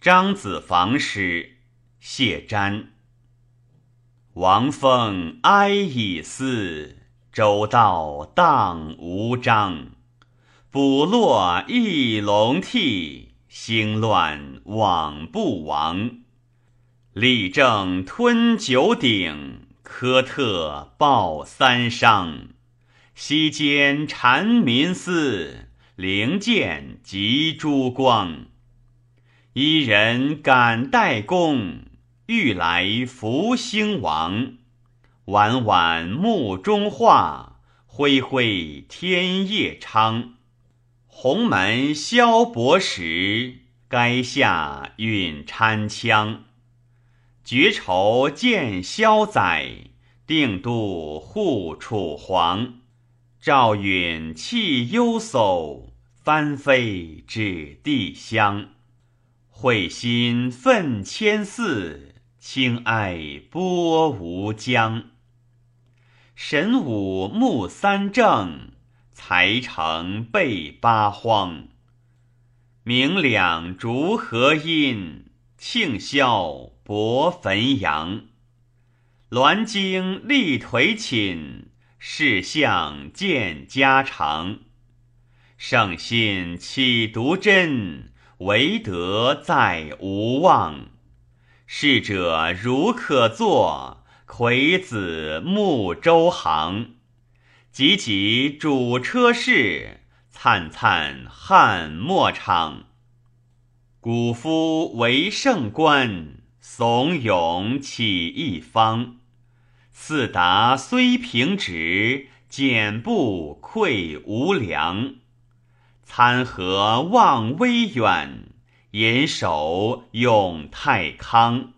张子房诗，谢瞻。王凤哀以思，周道荡无章。捕落一龙替，兴乱往不亡。力正吞九鼎，科特报三商。西间缠民思，灵剑及珠光。伊人敢代公，欲来福兴王。晚晚幕中画，恢恢天夜昌。鸿门萧伯时，垓下陨参羌。绝愁见萧载，定度护楚皇。赵允弃幽叟，翻飞指地乡。会心愤千驷，轻哀波无疆。神武穆三正，才成备八荒。明两烛合阴，庆霄博汾阳。鸾惊立颓寝。世相见家常，圣心岂独真？唯德在无忘。逝者如可作，魁子慕周行。急急主车事，灿灿汉末场。古夫为圣官，怂恿起一方。四达虽平直，简不愧无良。参合望微远，严守永泰康。